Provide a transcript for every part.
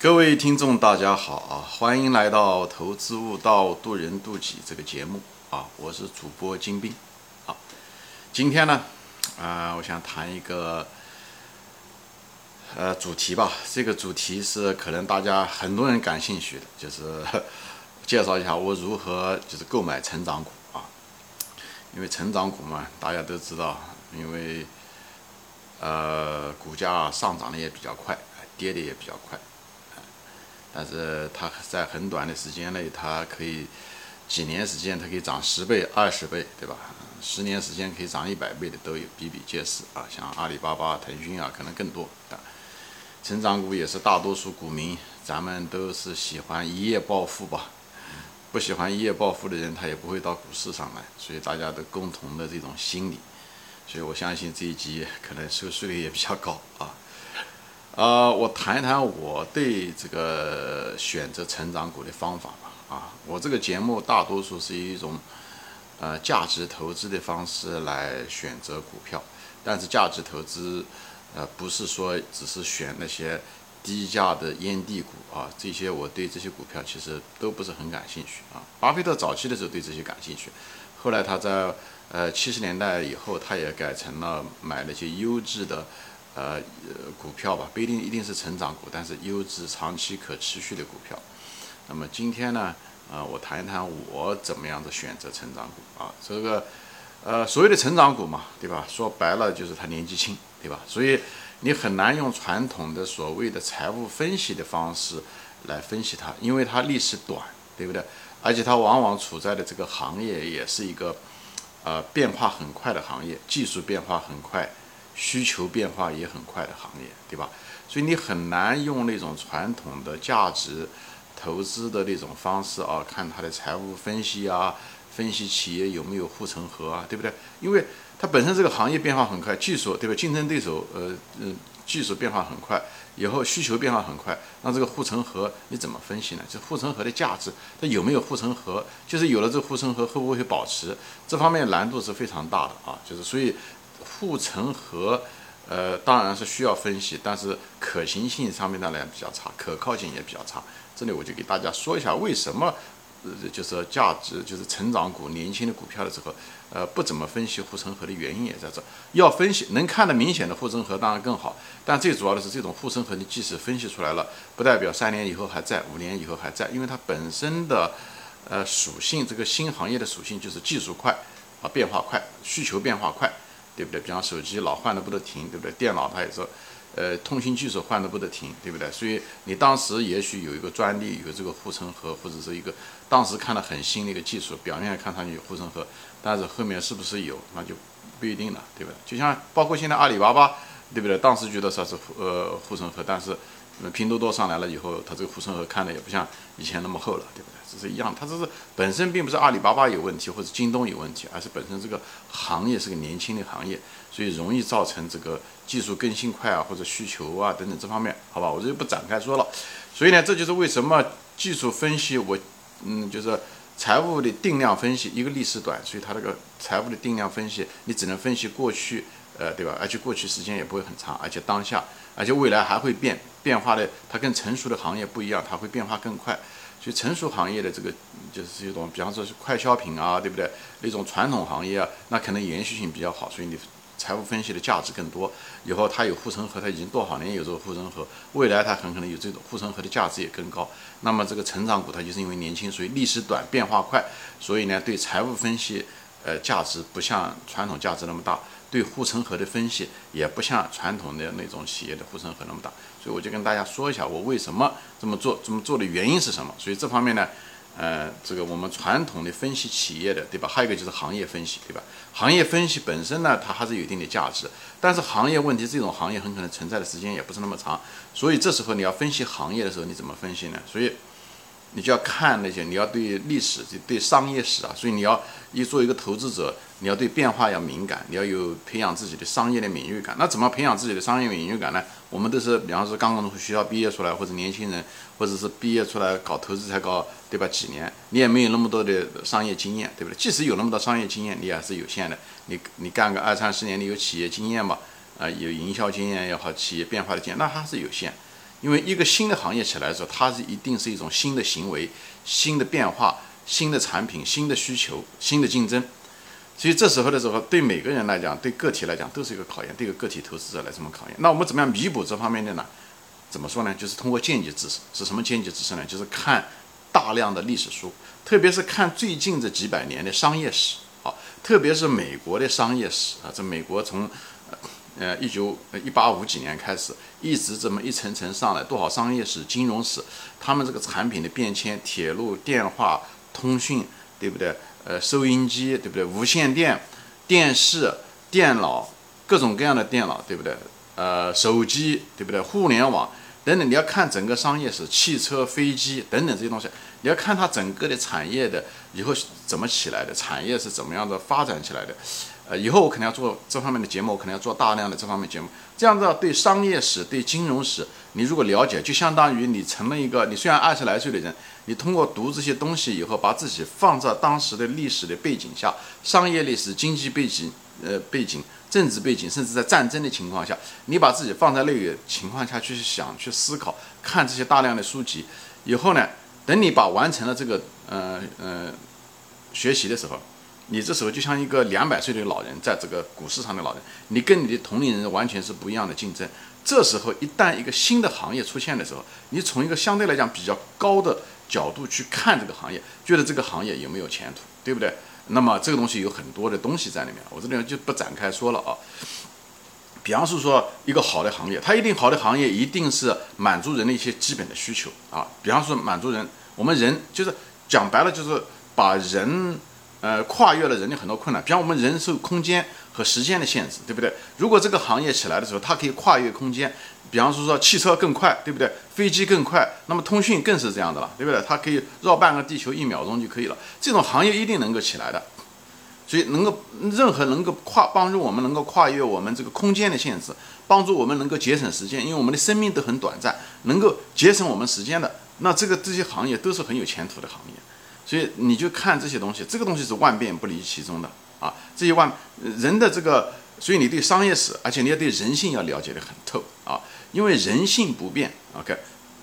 各位听众，大家好啊！欢迎来到《投资悟道，渡人渡己》这个节目啊！我是主播金兵啊。今天呢，啊，我想谈一个呃主题吧。这个主题是可能大家很多人感兴趣的，就是 介绍一下我如何就是购买成长股啊。因为成长股嘛，大家都知道，因为呃股价上涨的也比较快，跌的也比较快。但是它在很短的时间内，它可以几年时间，它可以涨十倍、二十倍，对吧？十年时间可以涨一百倍的都有，比比皆是啊。像阿里巴巴、腾讯啊，可能更多啊。成长股也是大多数股民，咱们都是喜欢一夜暴富吧？不喜欢一夜暴富的人，他也不会到股市上来。所以大家都共同的这种心理，所以我相信这一集可能收视率也比较高啊。呃，我谈一谈我对这个选择成长股的方法吧。啊，我这个节目大多数是一种呃价值投资的方式来选择股票，但是价值投资呃不是说只是选那些低价的烟蒂股啊，这些我对这些股票其实都不是很感兴趣啊。巴菲特早期的时候对这些感兴趣，后来他在呃七十年代以后，他也改成了买那些优质的。呃，股票吧，不一定一定是成长股，但是优质、长期可持续的股票。那么今天呢，呃，我谈一谈我怎么样的选择成长股啊。这个，呃，所谓的成长股嘛，对吧？说白了就是它年纪轻，对吧？所以你很难用传统的所谓的财务分析的方式来分析它，因为它历史短，对不对？而且它往往处在的这个行业也是一个，呃，变化很快的行业，技术变化很快。需求变化也很快的行业，对吧？所以你很难用那种传统的价值投资的那种方式啊，看它的财务分析啊，分析企业有没有护城河啊，对不对？因为它本身这个行业变化很快，技术对吧？竞争对手呃嗯，技术变化很快，以后需求变化很快，那这个护城河你怎么分析呢？这护城河的价值，它有没有护城河？就是有了这个护城河，会不会保持？这方面难度是非常大的啊，就是所以。护城河，呃，当然是需要分析，但是可行性上面当然比较差，可靠性也比较差。这里我就给大家说一下，为什么，呃，就是价值，就是成长股、年轻的股票的时候，呃，不怎么分析护城河的原因也在这。要分析，能看得明显的护城河当然更好，但最主要的是这种护城河，你即使分析出来了，不代表三年以后还在，五年以后还在，因为它本身的，呃，属性，这个新行业的属性就是技术快，啊，变化快，需求变化快。对不对？比方手机老换的不得停，对不对？电脑它也是，呃，通信技术换的不得停，对不对？所以你当时也许有一个专利，有这个护城河，或者是一个当时看的很新的一个技术，表面看上去有护城河，但是后面是不是有，那就不一定了，对不对？就像包括现在阿里巴巴，对不对？当时觉得说是呃护城河，但是那拼多多上来了以后，它这个护城河看的也不像以前那么厚了，对不对？这是一样，它这是本身并不是阿里巴巴有问题或者京东有问题，而是本身这个行业是个年轻的行业，所以容易造成这个技术更新快啊或者需求啊等等这方面，好吧，我就不展开说了。所以呢，这就是为什么技术分析我，嗯，就是财务的定量分析，一个历史短，所以它这个财务的定量分析，你只能分析过去，呃，对吧？而且过去时间也不会很长，而且当下，而且未来还会变，变化的它跟成熟的行业不一样，它会变化更快。所以成熟行业的这个就是一种，比方说是快消品啊，对不对？那种传统行业啊，那可能延续性比较好，所以你财务分析的价值更多。以后它有护城河，它已经多少年有这个护城河，未来它很可能有这种护城河的价值也更高。那么这个成长股它就是因为年轻，所以历史短，变化快，所以呢对财务分析，呃价值不像传统价值那么大。对护城河的分析也不像传统的那种企业的护城河那么大，所以我就跟大家说一下我为什么这么做，这么做的原因是什么。所以这方面呢，呃，这个我们传统的分析企业的，对吧？还有一个就是行业分析，对吧？行业分析本身呢，它还是有一定的价值，但是行业问题，这种行业很可能存在的时间也不是那么长，所以这时候你要分析行业的时候，你怎么分析呢？所以。你就要看那些，你要对历史、就对商业史啊，所以你要一做一个投资者，你要对变化要敏感，你要有培养自己的商业的敏锐感。那怎么培养自己的商业敏锐感呢？我们都是，比方说刚刚从学校毕业出来，或者年轻人，或者是毕业出来搞投资才搞，对吧？几年，你也没有那么多的商业经验，对不对？即使有那么多商业经验，你也是有限的。你你干个二三十年，你有企业经验吧？啊，有营销经验也好，企业变化的经验，那还是有限。因为一个新的行业起来的时候，它是一定是一种新的行为、新的变化、新的产品、新的需求、新的竞争。所以这时候的时候，对每个人来讲，对个体来讲都是一个考验，对一个个体投资者来这么考验。那我们怎么样弥补这方面的呢？怎么说呢？就是通过间接知识，是什么间接知识呢？就是看大量的历史书，特别是看最近这几百年的商业史，啊，特别是美国的商业史啊，这美国从呃一九一八五几年开始，一直这么一层层上来，多少商业史、金融史，他们这个产品的变迁，铁路、电话、通讯，对不对？呃，收音机对不对？无线电、电视、电脑，各种各样的电脑对不对？呃，手机对不对？互联网等等，你要看整个商业史，汽车、飞机等等这些东西，你要看它整个的产业的以后怎么起来的，产业是怎么样的发展起来的。呃，以后我肯定要做这方面的节目，我肯定要做大量的这方面节目。这样子对商业史、对金融史，你如果了解，就相当于你成了一个，你虽然二十来岁的人，你通过读这些东西以后，把自己放在当时的历史的背景下，商业历史、经济背景、呃背景、政治背景，甚至在战争的情况下，你把自己放在那个情况下去想、去思考、看这些大量的书籍以后呢，等你把完成了这个呃呃学习的时候。你这时候就像一个两百岁的老人，在这个股市上的老人，你跟你的同龄人完全是不一样的竞争。这时候一旦一个新的行业出现的时候，你从一个相对来讲比较高的角度去看这个行业，觉得这个行业有没有前途，对不对？那么这个东西有很多的东西在里面，我这里就不展开说了啊。比方是说一个好的行业，它一定好的行业一定是满足人的一些基本的需求啊。比方说满足人，我们人就是讲白了就是把人。呃，跨越了人的很多困难，比方我们人受空间和时间的限制，对不对？如果这个行业起来的时候，它可以跨越空间，比方说说汽车更快，对不对？飞机更快，那么通讯更是这样的了，对不对？它可以绕半个地球一秒钟就可以了，这种行业一定能够起来的。所以能够任何能够跨帮助我们能够跨越我们这个空间的限制，帮助我们能够节省时间，因为我们的生命都很短暂，能够节省我们时间的，那这个这些行业都是很有前途的行业。所以你就看这些东西，这个东西是万变不离其宗的啊。这些万人的这个，所以你对商业史，而且你要对人性要了解的很透啊。因为人性不变，OK，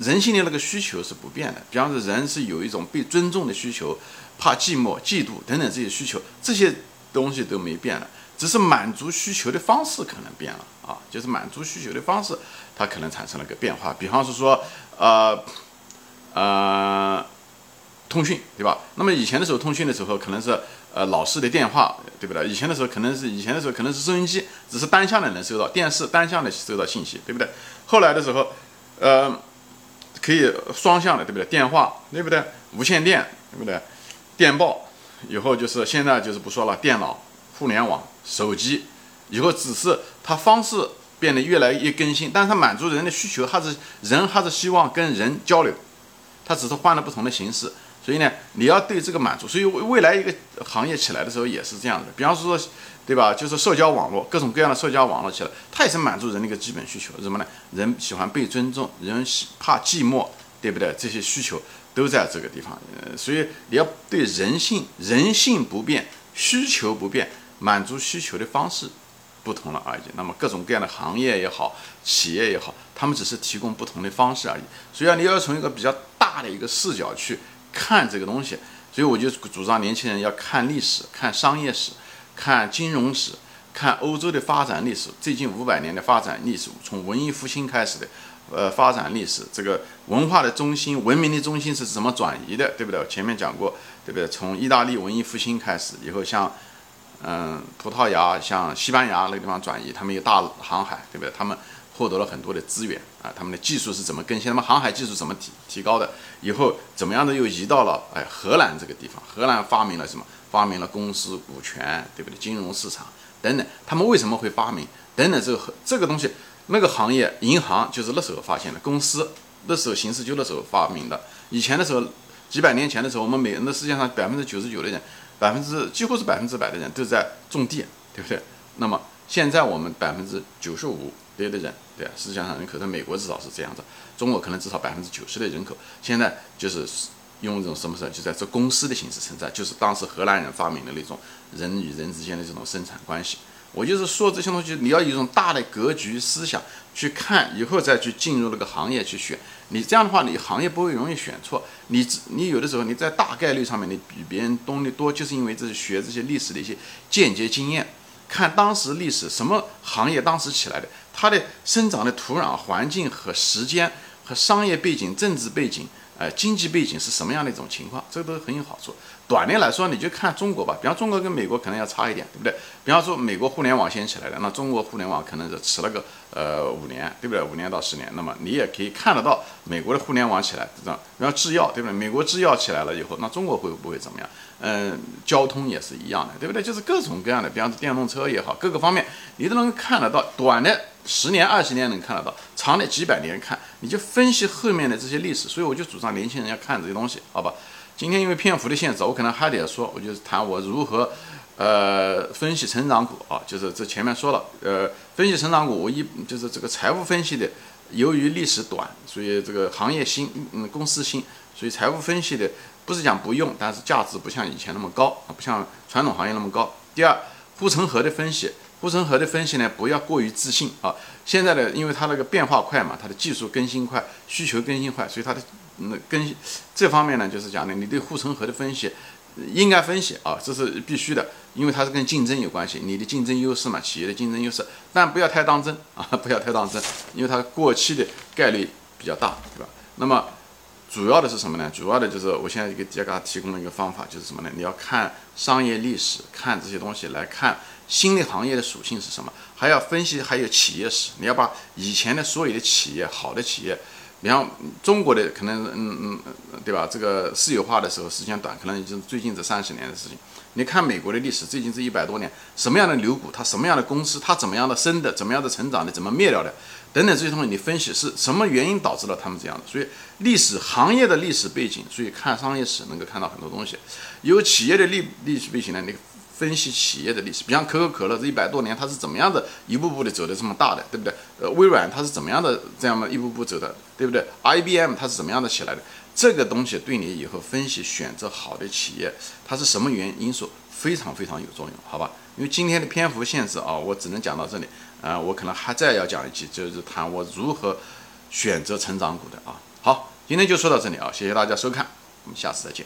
人性的那个需求是不变的。比方说，人是有一种被尊重的需求，怕寂寞、嫉妒等等这些需求，这些东西都没变了，只是满足需求的方式可能变了啊。就是满足需求的方式，它可能产生了个变化。比方是说，呃，呃。通讯对吧？那么以前的时候，通讯的时候可能是呃老式的电话，对不对？以前的时候可能是以前的时候可能是收音机，只是单向的能收到电视，单向的收到信息，对不对？后来的时候，呃，可以双向的，对不对？电话，对不对？无线电，对不对？电报，以后就是现在就是不说了，电脑、互联网、手机，以后只是它方式变得越来越更新，但是它满足人的需求，还是人还是希望跟人交流，它只是换了不同的形式。所以呢，你要对这个满足，所以未来一个行业起来的时候也是这样的。比方说，对吧？就是社交网络，各种各样的社交网络起来，它也是满足人的一个基本需求。什么呢？人喜欢被尊重，人喜怕寂寞，对不对？这些需求都在这个地方。呃，所以你要对人性，人性不变，需求不变，满足需求的方式不同了而已。那么各种各样的行业也好，企业也好，他们只是提供不同的方式而已。所以啊，你要从一个比较大的一个视角去。看这个东西，所以我就主张年轻人要看历史、看商业史、看金融史、看欧洲的发展历史，最近五百年的发展历史，从文艺复兴开始的，呃，发展历史，这个文化的中心、文明的中心是怎么转移的，对不对？前面讲过，对不对？从意大利文艺复兴开始以后，像嗯葡萄牙、像西班牙那个地方转移，他们有大航海，对不对？他们。获得了很多的资源啊，他们的技术是怎么更新？他们航海技术怎么提提高的？以后怎么样的又移到了哎荷兰这个地方？荷兰发明了什么？发明了公司股权，对不对？金融市场等等，他们为什么会发明？等等，这个这个东西，那个行业银行就是那时候发现的，公司那时候形势就那时候发明的。以前的时候，几百年前的时候，我们每人的世界上百分之九十九的人，百分之几乎是百分之百的人都在种地，对不对？那么现在我们百分之九十五。的人，对啊，世界上人口在美国至少是这样子，中国可能至少百分之九十的人口，现在就是用一种什么事，就在做公司的形式存在，就是当时荷兰人发明的那种人与人之间的这种生产关系。我就是说这些东西，你要有一种大的格局思想去看，以后再去进入那个行业去选。你这样的话，你行业不会容易选错。你你有的时候你在大概率上面你比别人东西多，就是因为这是学这些历史的一些间接经验，看当时历史什么行业当时起来的，它的生长的土壤环境和时间和商业背景、政治背景。呃，经济背景是什么样的一种情况？这个都很有好处。短的来说，你就看中国吧。比方中国跟美国可能要差一点，对不对？比方说美国互联网先起来的，那中国互联网可能是迟了个呃五年，对不对？五年到十年。那么你也可以看得到美国的互联网起来，这样，比方制药，对不对？美国制药起来了以后，那中国会不会怎么样？嗯，交通也是一样的，对不对？就是各种各样的，比方说电动车也好，各个方面你都能看得到。短的。十年、二十年能看得到，长的几百年看，你就分析后面的这些历史。所以我就主张年轻人要看这些东西，好吧？今天因为篇幅的限制，我可能还得说，我就是谈我如何，呃，分析成长股啊，就是这前面说了，呃，分析成长股，我一就是这个财务分析的，由于历史短，所以这个行业新，嗯，公司新，所以财务分析的不是讲不用，但是价值不像以前那么高啊，不像传统行业那么高。第二，护城河的分析。护城河的分析呢，不要过于自信啊！现在的，因为它那个变化快嘛，它的技术更新快，需求更新快，所以它的那跟这方面呢，就是讲的，你对护城河的分析应该分析啊，这是必须的，因为它是跟竞争有关系，你的竞争优势嘛，企业的竞争优势，但不要太当真啊，不要太当真，因为它过期的概率比较大，对吧？那么主要的是什么呢？主要的就是我现在给大家提供了一个方法，就是什么呢？你要看商业历史，看这些东西来看。新的行业的属性是什么？还要分析，还有企业史。你要把以前的所有的企业，好的企业，你像中国的可能，嗯嗯，对吧？这个私有化的时候时间短，可能已经最近这三十年的事情。你看美国的历史，最近这一百多年，什么样的牛股，它什么样的公司，它怎么样的生的，怎么样的成长的，怎么灭掉的，等等这些东西，你分析是什么原因导致了他们这样的？所以历史行业的历史背景，所以看商业史能够看到很多东西。有企业的历历史背景呢，你。分析企业的历史，比方可口可乐这一百多年，它是怎么样的一步步的走的这么大的，对不对？呃，微软它是怎么样的这样的一步步走的，对不对？IBM 它是怎么样的起来的？这个东西对你以后分析选择好的企业，它是什么原因素非常非常有作用，好吧？因为今天的篇幅限制啊，我只能讲到这里。啊，我可能还再要讲一期，就是谈我如何选择成长股的啊。好，今天就说到这里啊，谢谢大家收看，我们下次再见。